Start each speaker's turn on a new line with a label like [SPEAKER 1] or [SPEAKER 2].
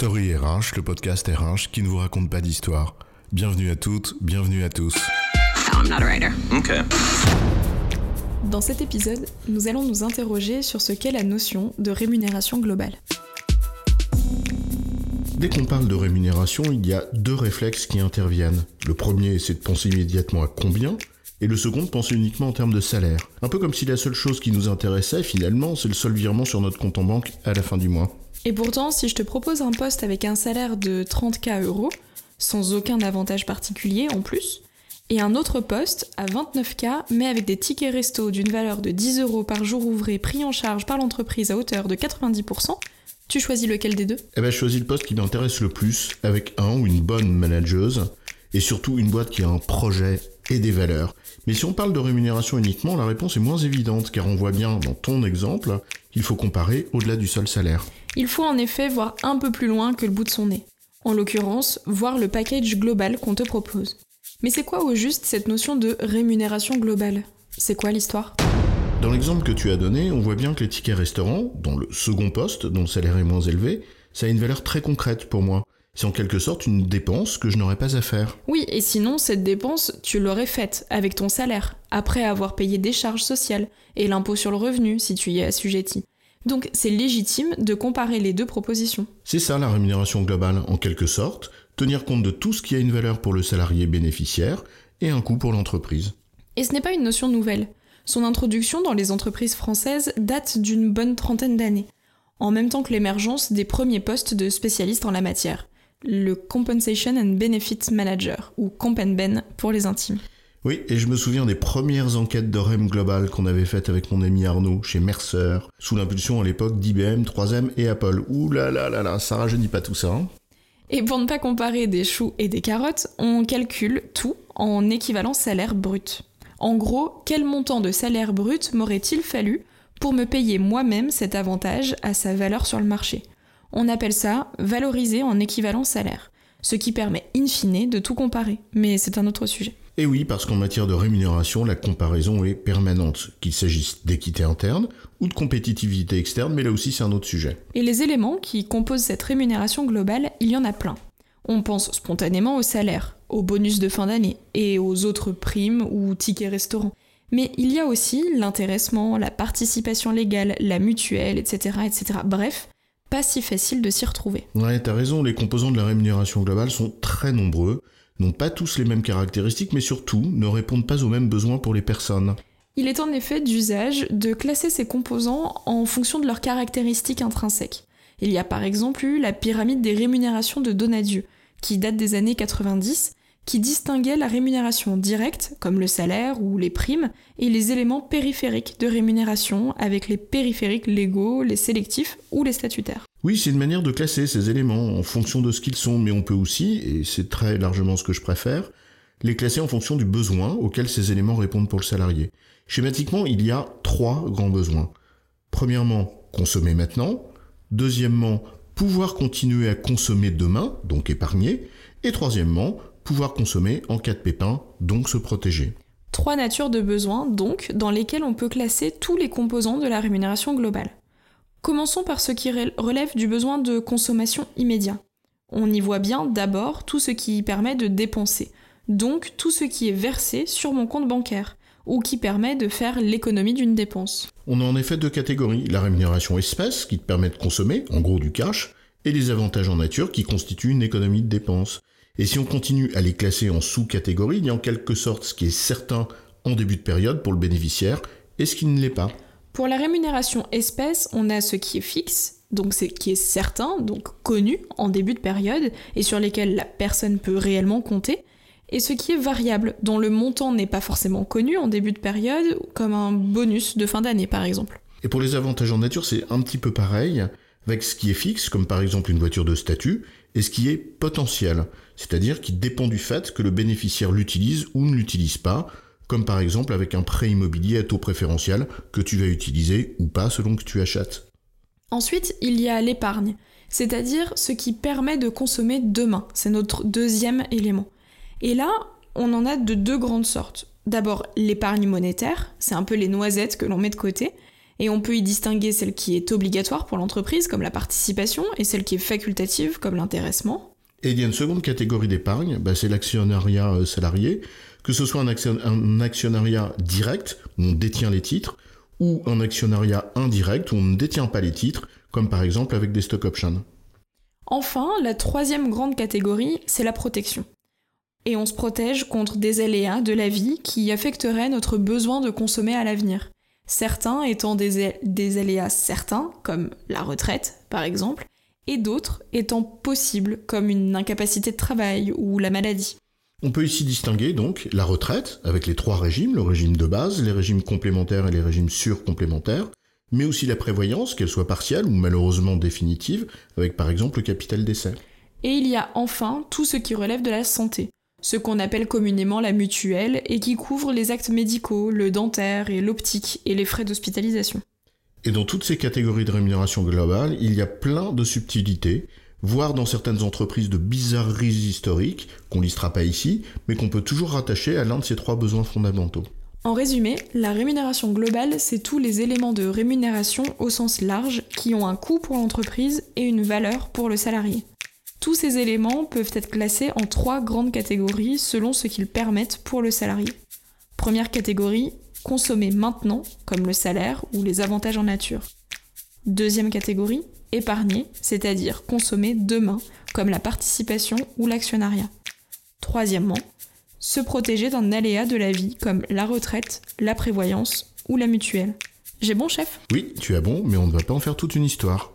[SPEAKER 1] Story RH, le podcast RH qui ne vous raconte pas d'histoire. Bienvenue à toutes, bienvenue à tous.
[SPEAKER 2] I'm not a writer.
[SPEAKER 3] Okay.
[SPEAKER 4] Dans cet épisode, nous allons nous interroger sur ce qu'est la notion de rémunération globale.
[SPEAKER 1] Dès qu'on parle de rémunération, il y a deux réflexes qui interviennent. Le premier, c'est de penser immédiatement à combien, et le second, de penser uniquement en termes de salaire. Un peu comme si la seule chose qui nous intéressait, finalement, c'est le seul virement sur notre compte en banque à la fin du mois.
[SPEAKER 4] Et pourtant, si je te propose un poste avec un salaire de 30K euros, sans aucun avantage particulier en plus, et un autre poste à 29K, mais avec des tickets resto d'une valeur de 10 euros par jour ouvré pris en charge par l'entreprise à hauteur de 90%, tu choisis lequel des deux?
[SPEAKER 1] Eh ben, je choisis le poste qui m'intéresse le plus, avec un ou une bonne manageuse, et surtout une boîte qui a un projet et des valeurs. Mais si on parle de rémunération uniquement, la réponse est moins évidente, car on voit bien dans ton exemple qu'il faut comparer au-delà du seul salaire.
[SPEAKER 4] Il faut en effet voir un peu plus loin que le bout de son nez. En l'occurrence, voir le package global qu'on te propose. Mais c'est quoi au juste cette notion de rémunération globale? C'est quoi l'histoire?
[SPEAKER 1] Dans l'exemple que tu as donné, on voit bien que les tickets restaurants, dans le second poste, dont le salaire est moins élevé, ça a une valeur très concrète pour moi. C'est en quelque sorte une dépense que je n'aurais pas à faire.
[SPEAKER 4] Oui, et sinon, cette dépense, tu l'aurais faite avec ton salaire, après avoir payé des charges sociales et l'impôt sur le revenu si tu y es assujetti. Donc c'est légitime de comparer les deux propositions.
[SPEAKER 1] C'est ça la rémunération globale, en quelque sorte, tenir compte de tout ce qui a une valeur pour le salarié bénéficiaire et un coût pour l'entreprise.
[SPEAKER 4] Et ce n'est pas une notion nouvelle. Son introduction dans les entreprises françaises date d'une bonne trentaine d'années, en même temps que l'émergence des premiers postes de spécialistes en la matière, le Compensation and Benefit Manager, ou Compenben pour les intimes.
[SPEAKER 1] Oui, et je me souviens des premières enquêtes de REM Global qu'on avait faites avec mon ami Arnaud chez Mercer, sous l'impulsion à l'époque d'IBM, 3M et Apple. Ouh là là là là, ça rajeunit pas tout ça. Hein
[SPEAKER 4] Et pour ne pas comparer des choux et des carottes, on calcule tout en équivalent salaire brut. En gros, quel montant de salaire brut m'aurait-il fallu pour me payer moi-même cet avantage à sa valeur sur le marché? On appelle ça valoriser en équivalent salaire, ce qui permet in fine de tout comparer, mais c'est un autre sujet.
[SPEAKER 1] Et oui, parce qu'en matière de rémunération, la comparaison est permanente, qu'il s'agisse d'équité interne ou de compétitivité externe, mais là aussi c'est un autre sujet.
[SPEAKER 4] Et les éléments qui composent cette rémunération globale, il y en a plein. On pense spontanément au salaire, aux bonus de fin d'année et aux autres primes ou tickets restaurants. Mais il y a aussi l'intéressement, la participation légale, la mutuelle, etc., etc. Bref, pas si facile de s'y retrouver.
[SPEAKER 1] Ouais, t'as raison, les composants de la rémunération globale sont très nombreux, n'ont pas tous les mêmes caractéristiques, mais surtout ne répondent pas aux mêmes besoins pour les personnes.
[SPEAKER 4] Il est en effet d'usage de classer ces composants en fonction de leurs caractéristiques intrinsèques. Il y a par exemple eu la pyramide des rémunérations de Donadieu, qui date des années 90, qui distinguait la rémunération directe, comme le salaire ou les primes, et les éléments périphériques de rémunération, avec les périphériques légaux, les sélectifs ou les statutaires.
[SPEAKER 1] Oui, c'est une manière de classer ces éléments en fonction de ce qu'ils sont, mais on peut aussi, et c'est très largement ce que je préfère, les classer en fonction du besoin auquel ces éléments répondent pour le salarié. Schématiquement, il y a trois grands besoins. Premièrement, consommer maintenant. Deuxièmement, pouvoir continuer à consommer demain, donc épargner. Et troisièmement, pouvoir consommer en cas de pépin, donc se protéger.
[SPEAKER 4] Trois natures de besoins, donc, dans lesquelles on peut classer tous les composants de la rémunération globale. Commençons par ce qui relève du besoin de consommation immédiat. On y voit bien d'abord tout ce qui permet de dépenser, donc tout ce qui est versé sur mon compte bancaire, ou qui permet de faire l'économie d'une dépense.
[SPEAKER 1] On a en effet deux catégories, la rémunération espèce, qui te permet de consommer, en gros du cash, et les avantages en nature, qui constituent une économie de dépenses. Et si on continue à les classer en sous-catégories, il y a en quelque sorte ce qui est certain en début de période pour le bénéficiaire, et ce qui ne l'est pas.
[SPEAKER 4] Pour la rémunération espèce, on a ce qui est fixe, donc ce qui est certain, donc connu en début de période, et sur lesquels la personne peut réellement compter, et ce qui est variable, dont le montant n'est pas forcément connu en début de période, comme un bonus de fin d'année par exemple.
[SPEAKER 1] Et pour les avantages en nature, c'est un petit peu pareil, avec ce qui est fixe, comme par exemple une voiture de statut, et ce qui est potentiel, c'est-à-dire qui dépend du fait que le bénéficiaire l'utilise ou ne l'utilise pas, comme par exemple avec un prêt immobilier à taux préférentiel que tu vas utiliser ou pas selon que tu achètes.
[SPEAKER 4] Ensuite, il y a l'épargne, c'est-à-dire ce qui permet de consommer demain. C'est notre deuxième élément. Et là, on en a de deux grandes sortes. D'abord, l'épargne monétaire, c'est un peu les noisettes que l'on met de côté. Et on peut y distinguer celle qui est obligatoire pour l'entreprise, comme la participation, et celle qui est facultative, comme l'intéressement.
[SPEAKER 1] Et il y a une seconde catégorie d'épargne, bah, c'est l'actionnariat euh, salarié, que ce soit un, un, actionnariat direct, où on détient les titres, ou un actionnariat indirect, où on ne détient pas les titres, comme par exemple avec des stock options.
[SPEAKER 4] Enfin, la troisième grande catégorie, c'est la protection. Et on se protège contre des aléas de la vie qui affecteraient notre besoin de consommer à l'avenir. Certains étant des, des aléas certains, comme la retraite par exemple, et d'autres étant possibles, comme une incapacité de travail ou la maladie.
[SPEAKER 1] On peut ici distinguer donc la retraite, avec les trois régimes, le régime de base, les régimes complémentaires et les régimes surcomplémentaires, mais aussi la prévoyance, qu'elle soit partielle ou malheureusement définitive, avec par exemple le capital d'essai.
[SPEAKER 4] Et il y a enfin tout ce qui relève de la santé, ce qu'on appelle communément la mutuelle et qui couvre les actes médicaux, le dentaire et l'optique et les frais d'hospitalisation.
[SPEAKER 1] Et dans toutes ces catégories de rémunération globale, il y a plein de subtilités, voire dans certaines entreprises de bizarreries historiques, qu'on listera pas ici, mais qu'on peut toujours rattacher à l'un de ces trois besoins fondamentaux.
[SPEAKER 4] En résumé, la rémunération globale, c'est tous les éléments de rémunération au sens large qui ont un coût pour l'entreprise et une valeur pour le salarié. Tous ces éléments peuvent être classés en trois grandes catégories selon ce qu'ils permettent pour le salarié. Première catégorie, consommer maintenant, comme le salaire ou les avantages en nature. Deuxième catégorie, épargner, c'est-à-dire consommer demain, comme la participation ou l'actionnariat. Troisièmement, se protéger d'un aléa de la vie comme la retraite, la prévoyance ou la mutuelle. J'ai bon, chef?
[SPEAKER 1] Oui, tu as bon, mais on ne va pas en faire toute une histoire.